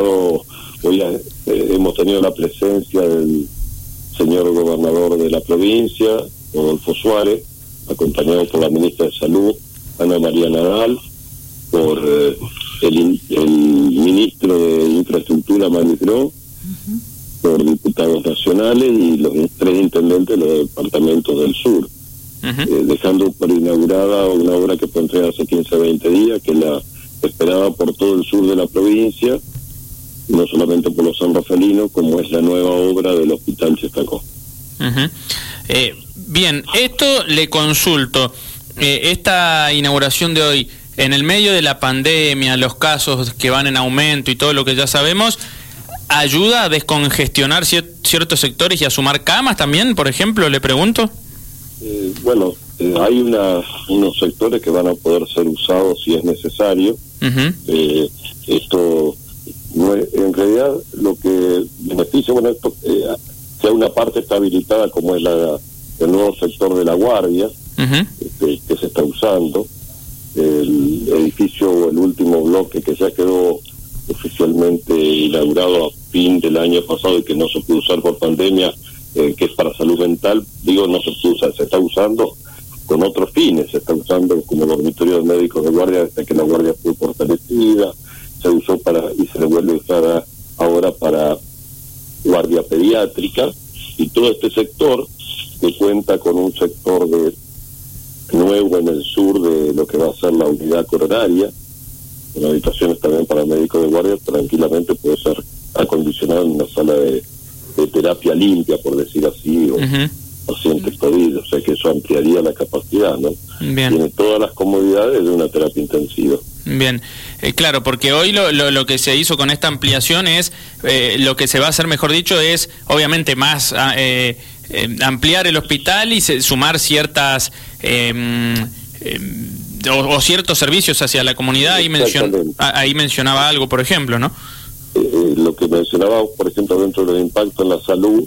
hoy eh, hemos tenido la presencia del señor gobernador de la provincia, Rodolfo Suárez, acompañado por la ministra de Salud, Ana María Nadal, por eh, el, el, ministro de Infraestructura, Manuel por diputados nacionales y los tres intendentes de los departamentos del sur, eh, dejando por inaugurada una obra que fue entregada hace 15 20 días, que la esperada por todo el sur de la provincia, no solamente por los sanrafelinos, como es la nueva obra del Hospital Chestacó. eh, bien, esto le consulto. Eh, esta inauguración de hoy, en el medio de la pandemia, los casos que van en aumento y todo lo que ya sabemos, ¿ayuda a descongestionar ciertos sectores y a sumar camas también, por ejemplo? Le pregunto. Eh, bueno, eh, hay una, unos sectores que van a poder ser usados si es necesario. esto, no es, en realidad, lo que beneficia, bueno, esto, eh, que una parte está habilitada como es la, el nuevo sector de la guardia, este, que se está usando, el edificio, el último bloque que ya quedó oficialmente inaugurado a fin del año pasado y que no se pudo usar por pandemia, eh, que es para salud mental, digo, no se usa, se está usando con otros fines, se está usando como dormitorio de médicos de guardia desde que la guardia fue fortalecida, se usó para y se le vuelve a usar ahora para guardia pediátrica y todo este sector que cuenta con un sector de nuevo en el sur de lo que va a ser la unidad coronaria, con habitaciones también para médicos de guardia, tranquilamente puede ser acondicionado en una sala de, de terapia limpia, por decir así, o pacientes COVID, o sea que eso ampliaría la capacidad, ¿no? Tiene todas las comodidades de una terapia intensiva. Bien, eh, claro, porque hoy lo, lo, lo, que se hizo con esta ampliación es, eh, lo que se va a hacer, mejor dicho, es obviamente más ah, eh, eh, ampliar el hospital y se, sumar ciertas... Em, em, o, o, ciertos servicios hacia la comunidad, ahí, mencion, ahí mencionaba algo, por ejemplo, ¿no? Eh, lo que mencionaba, por ejemplo, dentro del impacto en la salud,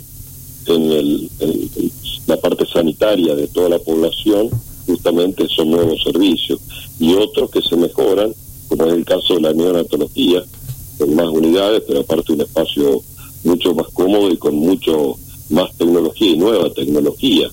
en, el, en, la parte sanitaria de toda la población, justamente son nuevos servicios. Y otros que se mejoran, como es el caso de la neonatología, con más unidades, pero aparte un espacio mucho más cómodo y con mucho más tecnología y nueva tecnología.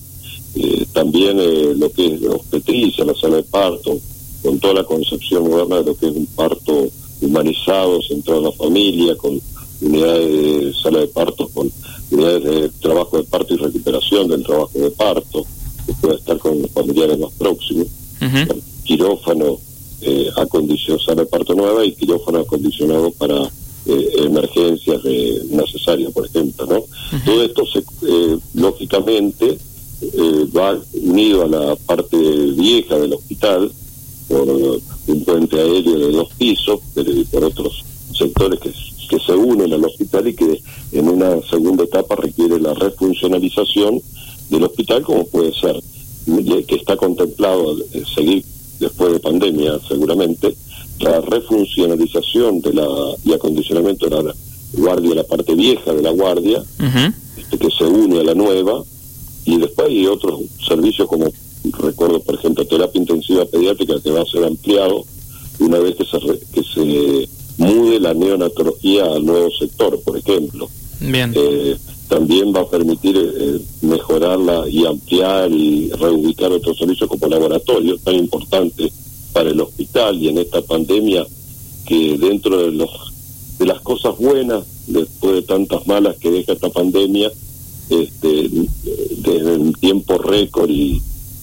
Eh, también eh, lo que es obstetricia, la sala de parto, con toda la concepción moderna de lo que es un parto humanizado, centrado en la familia, con unidades de sala de parto, con unidades de trabajo de parto y recuperación del trabajo de parto, que pueda estar con los familiares más próximos, uh -huh. quirófano eh, acondicionado, sala de parto nueva y quirófano acondicionado para eh, emergencias de necesaria, por ejemplo, ¿no? Uh -huh. Todo esto, se, eh, lógicamente, eh, va unido a la parte vieja del hospital por un puente aéreo de dos pisos, pero por otros sectores que, que se unen al hospital y que en una segunda etapa requiere la refuncionalización del hospital, como puede ser, que está contemplado eh, seguir después de pandemia seguramente, la refuncionalización de la y acondicionamiento de la guardia, la parte vieja de la guardia, uh -huh. este, que se une a la nueva, y después hay otros servicios como recuerdo por ejemplo terapia intensiva pediátrica que va a ser ampliado una vez que se, re, que se mude la neonatología al nuevo sector por ejemplo Bien. Eh, también va a permitir eh, mejorarla y ampliar y reubicar otros servicios como laboratorios tan importantes para el hospital y en esta pandemia que dentro de los de las cosas buenas después de tantas malas que deja esta pandemia este, desde el tiempo récord y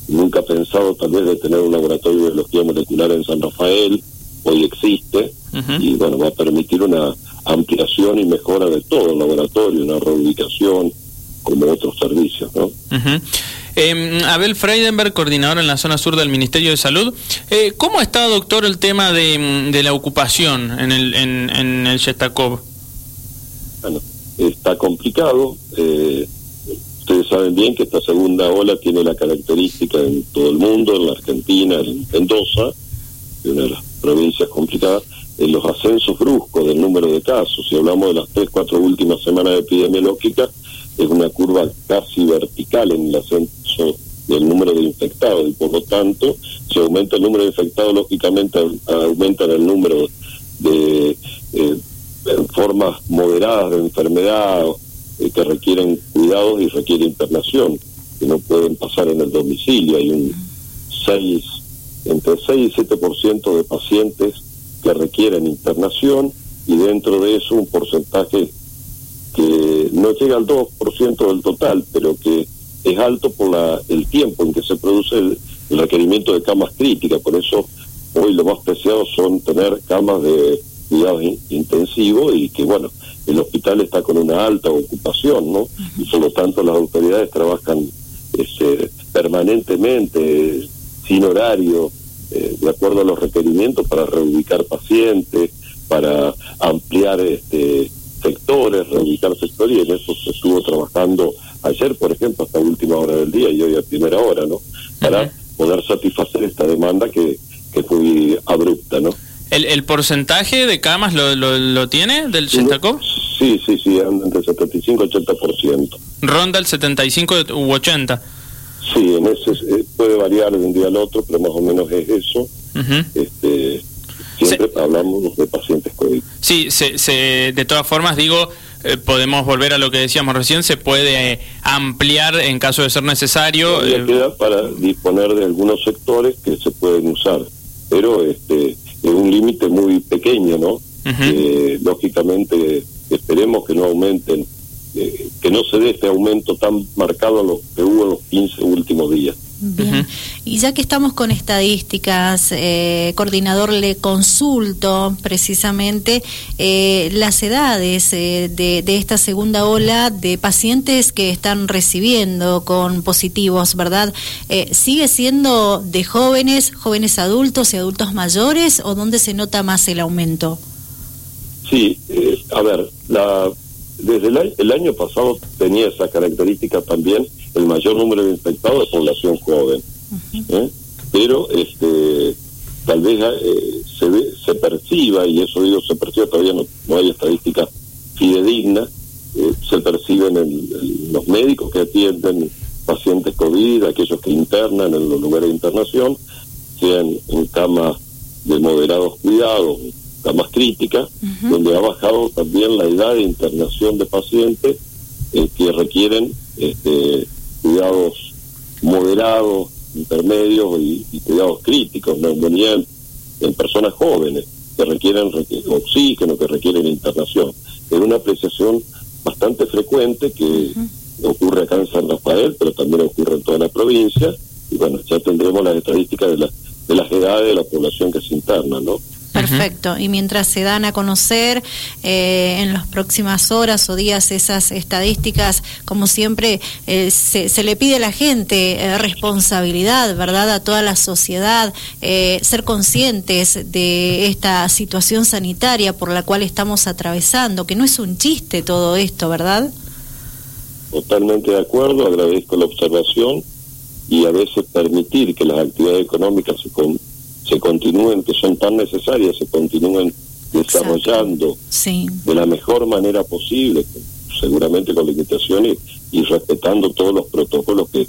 nunca pensado tal vez de tener un laboratorio de biología molecular en San Rafael, hoy existe, uh -huh. y bueno, va a permitir una ampliación y mejora de todo el laboratorio, una reubicación como otros servicios, ¿no? Uh -huh. eh, Abel Freidenberg, coordinador en la zona sur del Ministerio de Salud. Eh, ¿Cómo está, doctor, el tema de, de la ocupación en el, en, en el Shestakov? Bueno, está complicado. Eh, ustedes saben bien que esta segunda ola tiene la característica en todo el mundo, en la Argentina, en Mendoza, una de las provincias complicadas, en los ascensos bruscos del número de casos. Si hablamos de las tres, cuatro últimas semanas epidemiológicas, es una curva casi vertical en el ascenso del número de infectados y por lo tanto, si aumenta el número de infectados, lógicamente aumenta el número de eh, formas moderadas de enfermedad eh, que requieren cuidados y requieren internación, que no pueden pasar en el domicilio. Hay un 6, entre 6 y 7% de pacientes que requieren internación y dentro de eso un porcentaje que no llega al 2% del total, pero que es alto por la, el tiempo en que se produce el, requerimiento de camas críticas. Por eso hoy lo más preciado son tener camas de cuidados intensivos y que, bueno, el hospital está con una alta ocupación, ¿no? Y por lo tanto las autoridades trabajan este, permanentemente, sin horario, eh, de acuerdo a los requerimientos para reubicar pacientes, para ampliar este sectores, reubicar sectores, y en eso se estuvo trabajando ayer, por ejemplo, hasta última hora del día y hoy a primera hora, ¿no? Para poder satisfacer esta demanda que, que fue abrupta, ¿no? ¿El, ¿El porcentaje de camas lo, lo, tiene del Centacop? Sí, sí, sí, anda entre 75 y 80%. ¿Ronda el 75 u 80? Sí, en ese eh, puede variar de un día al otro, pero más o menos es eso. este, siempre hablamos de pacientes COVID. Sí, se, se, de todas formas, digo, eh, podemos volver a lo que decíamos recién, se puede ampliar en caso de ser necesario. Eh, queda para disponer de algunos sectores que se pueden usar, pero este es un límite muy pequeño, ¿no? lógicamente esperemos que no aumenten que no se dé este aumento tan marcado a lo que hubo en los 15 últimos días. Bien, y ya que estamos con estadísticas, eh, coordinador, le consulto precisamente eh, las edades eh, de, de, esta segunda ola de pacientes que están recibiendo con positivos, ¿verdad? ¿Sigue siendo de jóvenes, jóvenes adultos y adultos mayores o dónde se nota más el aumento? Sí, a ver, la desde el, año pasado tenía esa característica también el mayor número de infectados de población joven. ¿eh? Pero este tal vez eh, se, se perciba, y eso digo, se percibe, todavía no, no hay estadística fidedigna, eh, se perciben en, los médicos que atienden pacientes COVID, aquellos que internan en los lugares de internación, sean en camas de moderados cuidados, más crítica, donde ha bajado también la edad de internación de pacientes eh, que requieren este, cuidados moderados, intermedios y, cuidados críticos, neumonía en, en personas jóvenes que requieren oxígeno, que requieren internación. Es una apreciación bastante frecuente que ocurre acá en San Rafael, pero también ocurre en toda la provincia, y bueno, ya tendremos las estadísticas de, la, de las edades de la población que se interna, ¿no? Perfecto. Y mientras se dan a conocer eh, en las próximas horas o días esas estadísticas, como siempre, eh, se, le pide a la gente eh, responsabilidad, ¿verdad? A toda la sociedad, ser conscientes de esta situación sanitaria por la cual estamos atravesando, que no es un chiste todo esto, ¿verdad? Totalmente de acuerdo, agradezco la observación y a veces permitir que las actividades económicas se, con, se continúen, que son tan necesarias, se continúen desarrollando de la mejor manera posible, seguramente con limitaciones y respetando todos los protocolos que,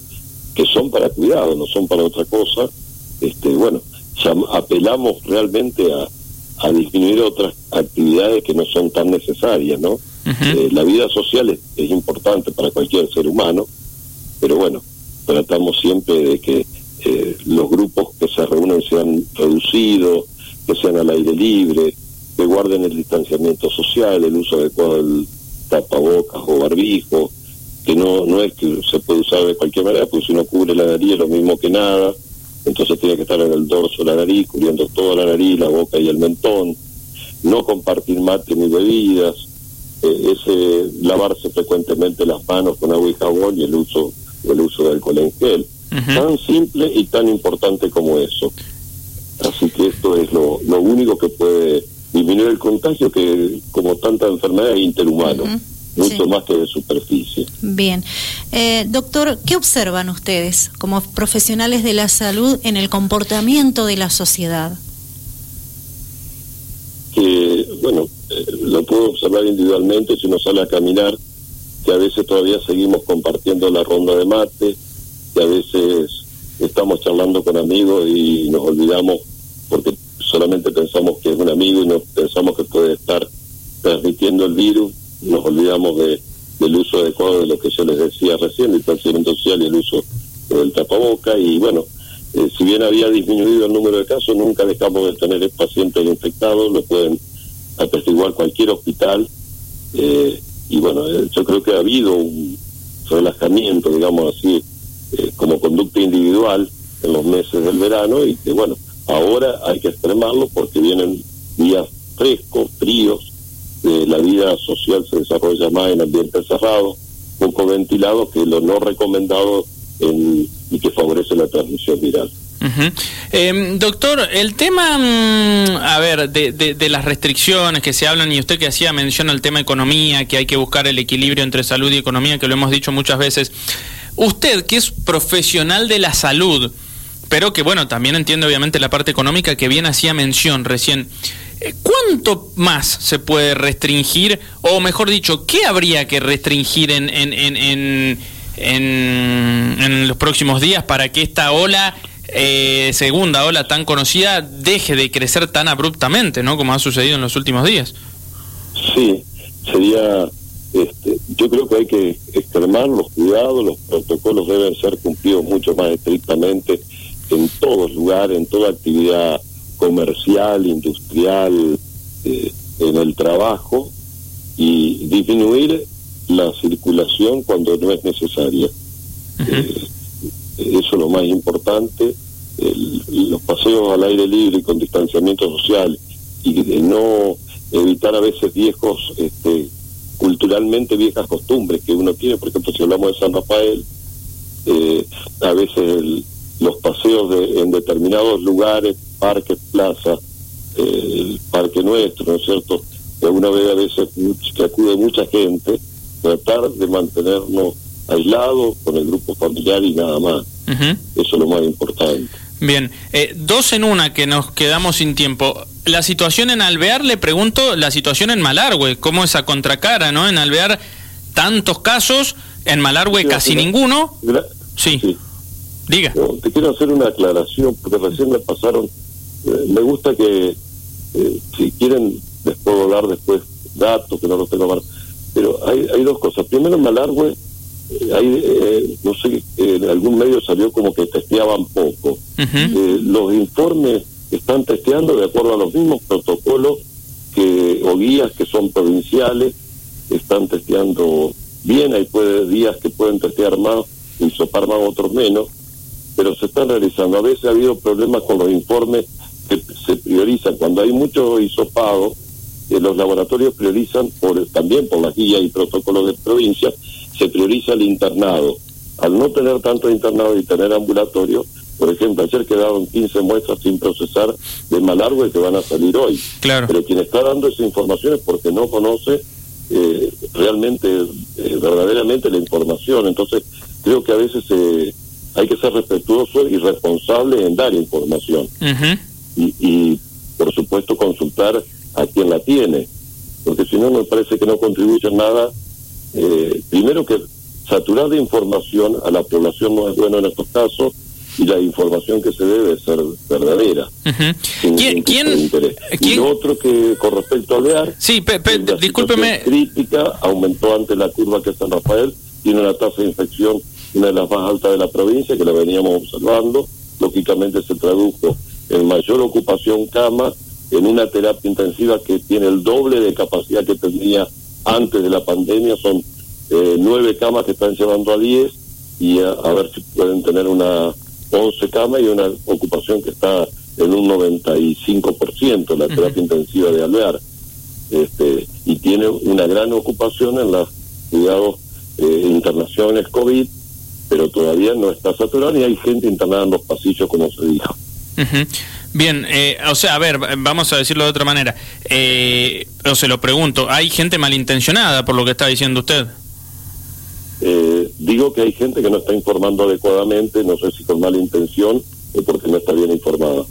que son para cuidado, no son para otra cosa. Este, bueno, apelamos realmente a, a disminuir otras actividades que no son tan necesarias, ¿no? Eh, la vida social es, es importante para cualquier ser humano, pero bueno, tratamos siempre de que eh, los grupos que se reúnen sean reducidos, que sean al aire libre, que guarden el distanciamiento social, el uso adecuado del tapabocas o barbijo, que no no es que se puede usar de cualquier manera, porque si no cubre la nariz es lo mismo que nada, entonces tiene que estar en el dorso la nariz, cubriendo toda la nariz, la boca y el mentón, no compartir mate ni bebidas, eh, ese lavarse frecuentemente las manos con agua y jabón y el uso el uso de alcohol en gel tan simple y tan importante como eso. Así que esto es lo, lo único que puede disminuir el contagio, que como tanta enfermedad es interhumano. mucho más que de superficie. Bien. Eh, doctor, ¿qué observan ustedes como profesionales de la salud en el comportamiento de la sociedad? Que, bueno, eh, lo puedo observar individualmente si uno sale a caminar, que a veces todavía seguimos compartiendo la ronda de mate, que a veces estamos charlando con amigos y nos olvidamos porque solamente pensamos que es un amigo y no pensamos que puede estar transmitiendo el virus, nos olvidamos de, del uso adecuado de lo que yo les decía recién, el distanciamiento social y el uso del tapaboca, y bueno, eh, si bien había disminuido el número de casos, nunca dejamos de tener pacientes infectados, lo pueden atestiguar cualquier hospital, eh, y bueno, eh, yo creo que ha habido un relajamiento, digamos así, como conducta individual en los meses del verano, y que bueno, ahora hay que extremarlo porque vienen días frescos, fríos, la vida social se desarrolla más en ambientes cerrados, poco ventilados, que lo no recomendado y que favorece la transmisión viral. Em, doctor, el tema, mm, a ver, de, de, las restricciones que se hablan y usted que hacía mención al tema economía, que hay que buscar el equilibrio entre salud y economía, que lo hemos dicho muchas veces. Usted, que es profesional de la salud, pero que bueno, también entiende obviamente la parte económica que bien hacía mención recién. Eh, ¿Cuánto más se puede restringir, o mejor dicho, qué habría que restringir en, en, en en, los próximos días para que esta ola, eh, segunda ola tan conocida, deje de crecer tan abruptamente, ¿no? Como ha sucedido en los últimos días. Sí, sería, yo creo que hay que extremar los cuidados, los protocolos deben ser cumplidos mucho más estrictamente en todos lugares, en toda actividad comercial, industrial, eh, en el trabajo y disminuir la circulación cuando no es necesaria. Eh, eso es lo más importante. los paseos al aire libre con distanciamiento social y de no evitar a veces viejos, este, culturalmente viejas costumbres que uno tiene. Por ejemplo, si hablamos de San Rafael, eh, a veces los paseos de, en determinados lugares, parques, plazas, eh, el parque nuestro, ¿no es cierto? Que una vez a veces que acude mucha gente, tratar de mantenernos aislados con el grupo familiar y nada más. Eso es lo más importante. Bien, eh, dos en una que nos quedamos sin tiempo. La situación en Alvear, le pregunto, la situación en Malargüe, ¿cómo esa contracara, no? En Alvear tantos casos, en Malargüe casi ninguno. Sí. Diga. te quiero hacer una aclaración, porque recién me pasaron, eh, me gusta que, eh, si quieren, les puedo dar después datos, que no los tengo más pero hay, hay dos cosas. Primero, en Malargüe, eh, hay, eh, no sé, en algún medio salió como que testeaban poco. Los informes están testeando de acuerdo a los mismos protocolos que o guías que son provinciales, están testeando bien, hay puede, días que pueden testear más y sopar más otros menos, pero se están realizando. A veces ha habido problemas con los informes que se priorizan. Cuando hay mucho hisopado, los laboratorios priorizan, por, también por la guía y protocolos de provincia, se prioriza el internado. Al no tener tanto internado y tener ambulatorio, por ejemplo, ayer quedaron 15 muestras sin procesar de Malargüe que van a salir hoy. Claro. Pero quien está dando esa información es porque no conoce eh, realmente, eh, verdaderamente la información. Entonces, creo que a veces eh, hay que ser respetuoso y responsable en dar información. y, y, por supuesto, consultar a quien la tiene, porque si no me parece que no contribuye nada. Eh, primero que saturar de información a la población no es bueno en estos casos y la información que se debe ser verdadera. ¿Quién, ¿quién, Y lo otro que con respecto a lear, sí, discúlpeme. crítica aumentó ante la curva que San Rafael tiene una tasa de infección una de las más altas de la provincia que la veníamos observando, lógicamente se tradujo en mayor ocupación cama en una terapia intensiva que tiene el doble de capacidad que tenía antes de la pandemia, son eh, nueve camas que están llevando a diez y a, ver si pueden tener una once camas y una ocupación que está en un 95% la terapia intensiva de Alvear. Este, y tiene una gran ocupación en los cuidados eh, internacionales COVID, pero todavía no está saturado y hay gente internada en los pasillos, como se dijo. Bien, eh, o sea, a ver, vamos a decirlo de otra manera. Eh, o se lo pregunto, ¿hay gente malintencionada por lo que está diciendo usted? Eh, digo que hay gente que no está informando adecuadamente, no sé si con mala intención o porque no está bien informada.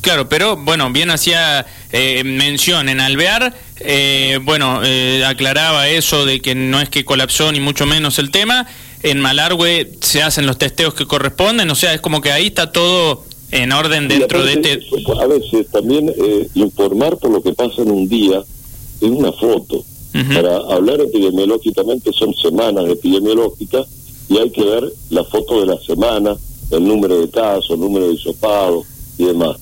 Claro, pero bueno, bien hacía eh, mención en Alvear, eh, bueno, aclaraba eso de que no es que colapsó ni mucho menos el tema. En Malargüe se hacen los testeos que corresponden, o sea, es como que ahí está todo en orden dentro de este... A veces también eh, informar por lo que pasa en un día es una foto. Para hablar epidemiológicamente son semanas epidemiológicas y hay que ver la foto de la semana, el número de casos, el número de hisopados y demás.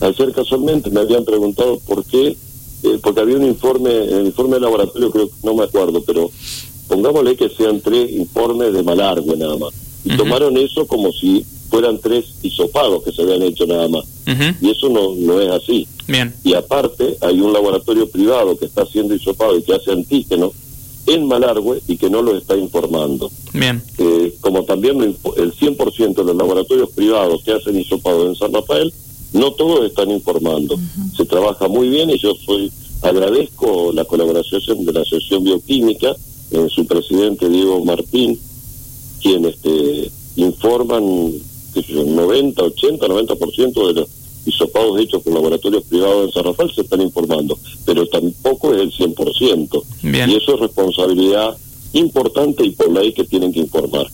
Ayer casualmente me habían preguntado por qué, eh, porque había un informe, el informe de laboratorio creo que no me acuerdo, pero pongámosle que sean tres informes de Malargue nada más. Y tomaron eso como si fueran tres hisopados que se habían hecho nada más. Y eso no, no es así. Bien. Y aparte hay un laboratorio privado que está haciendo hisopado y que hace antígenos en Malargüe y que no lo está informando. Bien. Eh, como también el 100% de los laboratorios privados que hacen hisopado en San Rafael, no todos están informando. Se trabaja muy bien y yo soy agradezco la colaboración de la Asociación Bioquímica, en su presidente Diego Martín, quien este, informan que 90, 80, 90% de los hisopados hechos con laboratorios privados en San Rafael se están informando, pero tampoco es el 100%. Y eso es responsabilidad importante y por ley que tienen que informar.